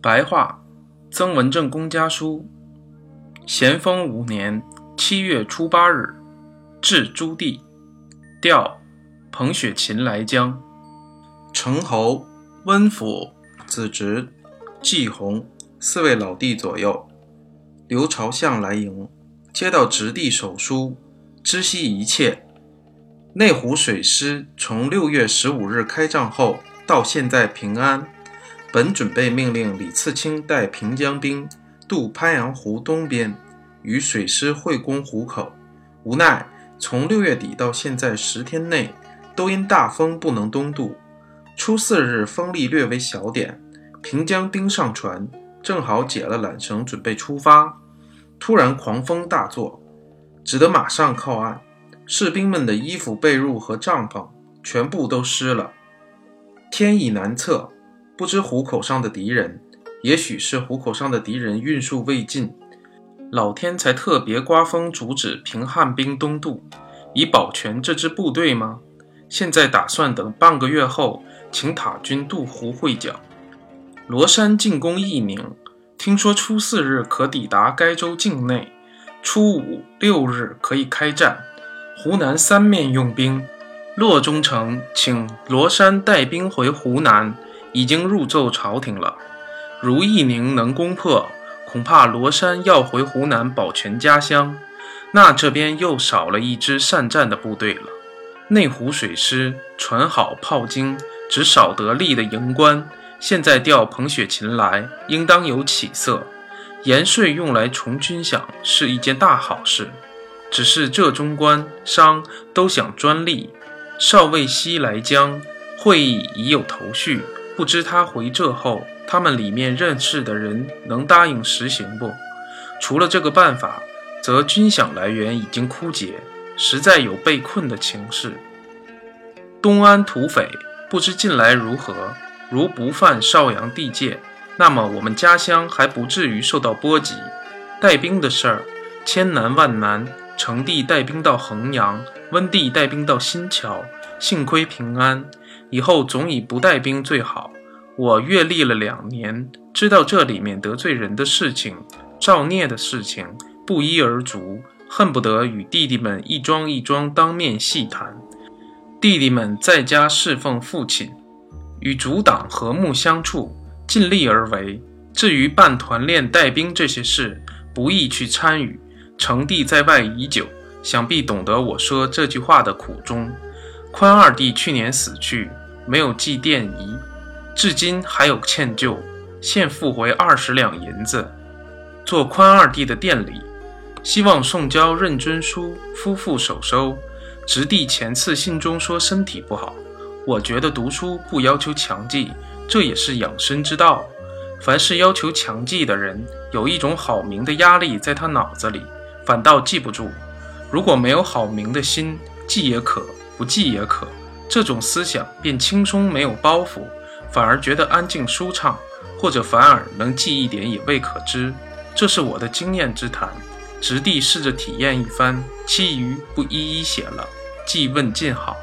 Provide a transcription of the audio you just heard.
白话，曾文正公家书。咸丰五年七月初八日，至朱棣，调彭雪芹来江。程侯、温府、子侄、季弘四位老弟左右，刘朝相来迎，接到直隶手书，知悉一切。内湖水师从六月十五日开仗后到现在平安。本准备命令李次卿带平江兵渡鄱阳湖东边，与水师会攻湖口。无奈从六月底到现在十天内，都因大风不能东渡。初四日风力略为小点，平江兵上船，正好解了缆绳，准备出发。突然狂风大作，只得马上靠岸。士兵们的衣服、被褥和帐篷全部都湿了。天意难测。不知虎口上的敌人，也许是虎口上的敌人运数未尽，老天才特别刮风阻止平汉兵东渡，以保全这支部队吗？现在打算等半个月后，请塔军渡湖会剿。罗山进攻义宁，听说初四日可抵达该州境内，初五六日可以开战。湖南三面用兵，洛中城请罗山带兵回湖南。已经入奏朝廷了。如义宁能攻破，恐怕罗山要回湖南保全家乡，那这边又少了一支善战的部队了。内湖水师船好炮精，只少得力的营官，现在调彭雪芹来，应当有起色。盐税用来重军饷是一件大好事，只是这中官商都想专利。少尉西来江，会议已有头绪。不知他回浙后，他们里面认识的人能答应实行不？除了这个办法，则军饷来源已经枯竭，实在有被困的情势。东安土匪不知近来如何，如不犯邵阳地界，那么我们家乡还不至于受到波及。带兵的事儿，千难万难，成帝带兵到衡阳，温帝带兵到新桥，幸亏平安。以后总以不带兵最好。我阅历了两年，知道这里面得罪人的事情、造孽的事情不一而足，恨不得与弟弟们一桩一桩当面细谈。弟弟们在家侍奉父亲，与主党和睦相处，尽力而为。至于办团练、带兵这些事，不易去参与。成帝在外已久，想必懂得我说这句话的苦衷。宽二弟去年死去，没有祭奠仪，至今还有歉疚，现付回二十两银子，做宽二弟的奠礼。希望宋交认尊书夫妇手收。侄弟前次信中说身体不好，我觉得读书不要求强记，这也是养生之道。凡是要求强记的人，有一种好名的压力在他脑子里，反倒记不住。如果没有好名的心，记也可。不记也可，这种思想便轻松没有包袱，反而觉得安静舒畅，或者反而能记一点也未可知。这是我的经验之谈，直地试着体验一番，其余不一一写了。记问尽好。